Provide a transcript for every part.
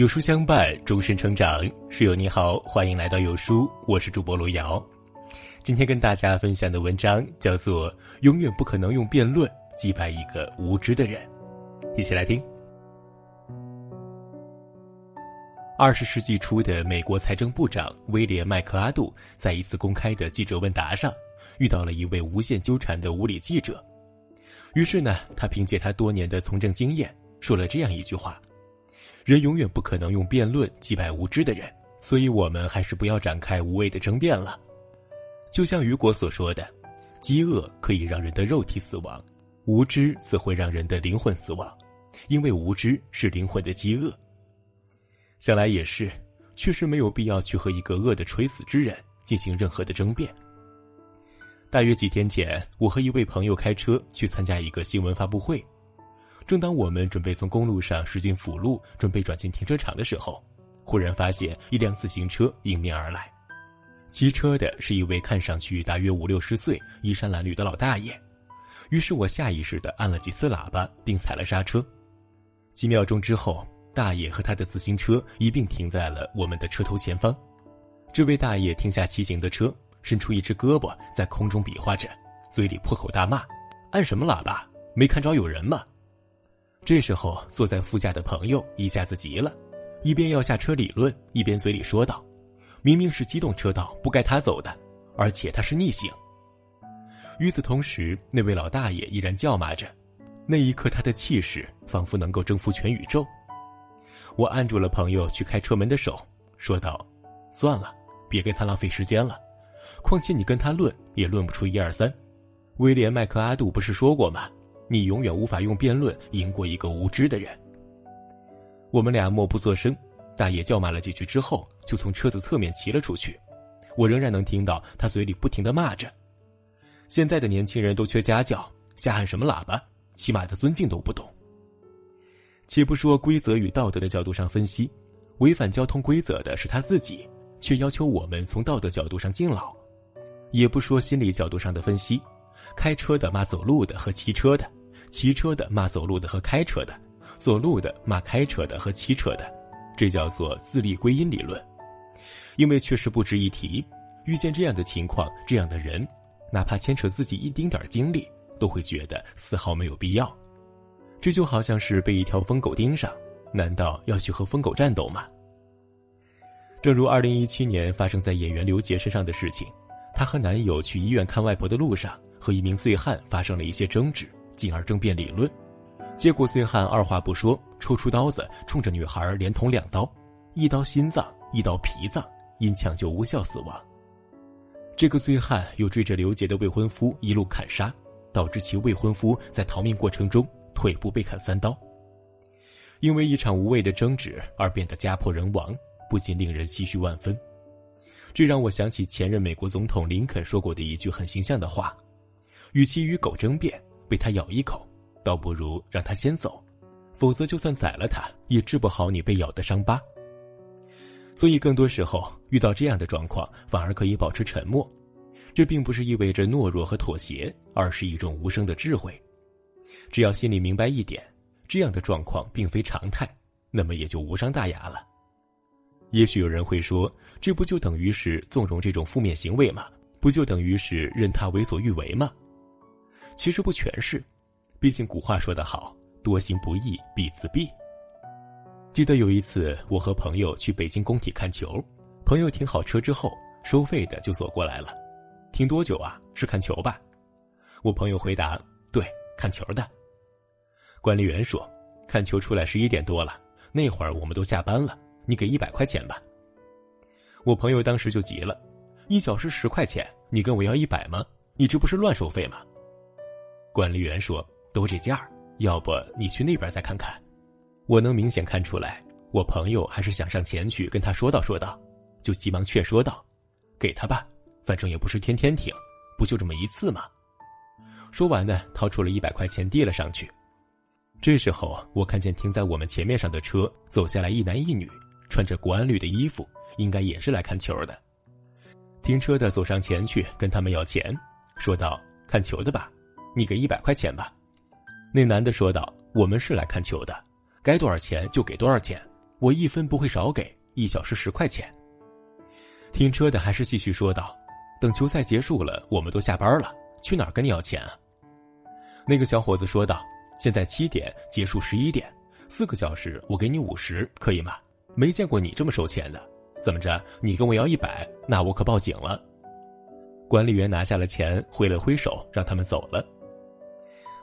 有书相伴，终身成长。室友你好，欢迎来到有书，我是主播罗瑶。今天跟大家分享的文章叫做《永远不可能用辩论击败一个无知的人》，一起来听。二十世纪初的美国财政部长威廉麦克阿杜在一次公开的记者问答上，遇到了一位无限纠缠的无理记者。于是呢，他凭借他多年的从政经验，说了这样一句话。人永远不可能用辩论击败无知的人，所以我们还是不要展开无谓的争辩了。就像雨果所说的，饥饿可以让人的肉体死亡，无知则会让人的灵魂死亡，因为无知是灵魂的饥饿。想来也是，确实没有必要去和一个饿得垂死之人进行任何的争辩。大约几天前，我和一位朋友开车去参加一个新闻发布会。正当我们准备从公路上驶进辅路，准备转进停车场的时候，忽然发现一辆自行车迎面而来。骑车的是一位看上去大约五六十岁、衣衫褴褛的老大爷。于是我下意识地按了几次喇叭，并踩了刹车。几秒钟之后，大爷和他的自行车一并停在了我们的车头前方。这位大爷停下骑行的车，伸出一只胳膊在空中比划着，嘴里破口大骂：“按什么喇叭？没看着有人吗？”这时候，坐在副驾的朋友一下子急了，一边要下车理论，一边嘴里说道：“明明是机动车道，不该他走的，而且他是逆行。”与此同时，那位老大爷依然叫骂着，那一刻他的气势仿佛能够征服全宇宙。我按住了朋友去开车门的手，说道：“算了，别跟他浪费时间了，况且你跟他论也论不出一二三。”威廉麦克阿杜不是说过吗？你永远无法用辩论赢过一个无知的人。我们俩默不作声，大爷叫骂了几句之后，就从车子侧面骑了出去。我仍然能听到他嘴里不停的骂着：“现在的年轻人都缺家教，瞎喊什么喇叭，起码的尊敬都不懂。”且不说规则与道德的角度上分析，违反交通规则的是他自己，却要求我们从道德角度上敬老；也不说心理角度上的分析，开车的骂走路的和骑车的。骑车的骂走路的和开车的，走路的骂开车的和骑车的，这叫做自立归因理论。因为确实不值一提，遇见这样的情况，这样的人，哪怕牵扯自己一丁点精力，都会觉得丝毫没有必要。这就好像是被一条疯狗盯上，难道要去和疯狗战斗吗？正如二零一七年发生在演员刘杰身上的事情，她和男友去医院看外婆的路上，和一名醉汉发生了一些争执。进而争辩理论，结果醉汉二话不说，抽出刀子冲着女孩连捅两刀，一刀心脏，一刀脾脏，因抢救无效死亡。这个醉汉又追着刘杰的未婚夫一路砍杀，导致其未婚夫在逃命过程中腿部被砍三刀。因为一场无谓的争执而变得家破人亡，不禁令人唏嘘万分。这让我想起前任美国总统林肯说过的一句很形象的话：“与其与狗争辩。”被他咬一口，倒不如让他先走，否则就算宰了他，也治不好你被咬的伤疤。所以，更多时候遇到这样的状况，反而可以保持沉默。这并不是意味着懦弱和妥协，而是一种无声的智慧。只要心里明白一点，这样的状况并非常态，那么也就无伤大雅了。也许有人会说，这不就等于是纵容这种负面行为吗？不就等于是任他为所欲为吗？其实不全是，毕竟古话说得好，“多行不义必自毙。”记得有一次，我和朋友去北京工体看球，朋友停好车之后，收费的就走过来了：“停多久啊？是看球吧？”我朋友回答：“对，看球的。”管理员说：“看球出来十一点多了，那会儿我们都下班了，你给一百块钱吧。”我朋友当时就急了：“一小时十块钱，你跟我要一百吗？你这不是乱收费吗？”管理员说：“都这价儿，要不你去那边再看看。”我能明显看出来，我朋友还是想上前去跟他说道说道，就急忙劝说道：“给他吧，反正也不是天天停，不就这么一次吗？”说完呢，掏出了一百块钱递了上去。这时候，我看见停在我们前面上的车走下来一男一女，穿着国安绿的衣服，应该也是来看球的。停车的走上前去跟他们要钱，说道：“看球的吧。”你给一百块钱吧，那男的说道：“我们是来看球的，该多少钱就给多少钱，我一分不会少给，一小时十块钱。停车的还是继续说道：“等球赛结束了，我们都下班了，去哪儿跟你要钱啊？”那个小伙子说道：“现在七点结束，十一点，四个小时，我给你五十，可以吗？没见过你这么收钱的，怎么着？你跟我要一百，那我可报警了。”管理员拿下了钱，挥了挥手，让他们走了。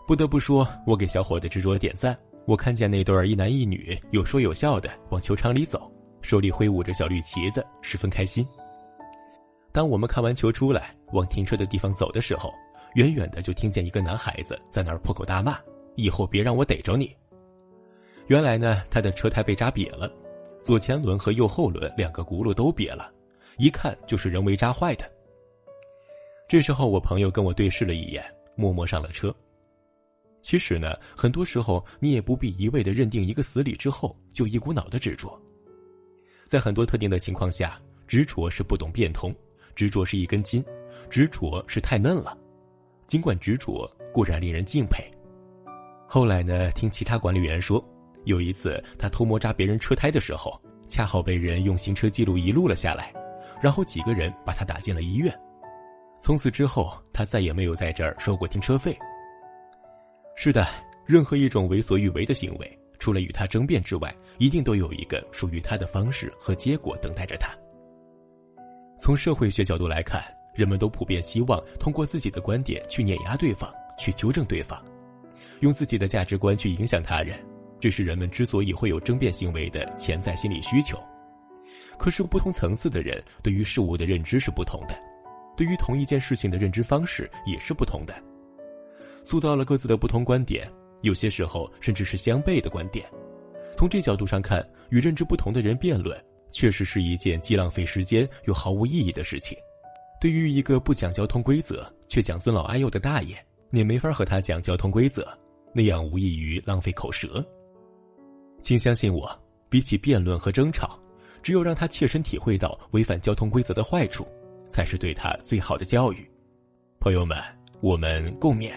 不得不说，我给小伙的执着点赞。我看见那对一男一女有说有笑的往球场里走，手里挥舞着小绿旗子，十分开心。当我们看完球出来，往停车的地方走的时候，远远的就听见一个男孩子在那儿破口大骂：“以后别让我逮着你！”原来呢，他的车胎被扎瘪了，左前轮和右后轮两个轱辘都瘪了，一看就是人为扎坏的。这时候，我朋友跟我对视了一眼，默默上了车。其实呢，很多时候你也不必一味的认定一个死理之后就一股脑的执着。在很多特定的情况下，执着是不懂变通，执着是一根筋，执着是太嫩了。尽管执着固然令人敬佩，后来呢，听其他管理员说，有一次他偷摸扎别人车胎的时候，恰好被人用行车记录仪录了下来，然后几个人把他打进了医院。从此之后，他再也没有在这儿收过停车费。是的，任何一种为所欲为的行为，除了与他争辩之外，一定都有一个属于他的方式和结果等待着他。从社会学角度来看，人们都普遍希望通过自己的观点去碾压对方，去纠正对方，用自己的价值观去影响他人，这是人们之所以会有争辩行为的潜在心理需求。可是，不同层次的人对于事物的认知是不同的，对于同一件事情的认知方式也是不同的。塑造了各自的不同观点，有些时候甚至是相悖的观点。从这角度上看，与认知不同的人辩论，确实是一件既浪费时间又毫无意义的事情。对于一个不讲交通规则却讲尊老爱幼的大爷，你没法和他讲交通规则，那样无异于浪费口舌。请相信我，比起辩论和争吵，只有让他切身体会到违反交通规则的坏处，才是对他最好的教育。朋友们，我们共勉。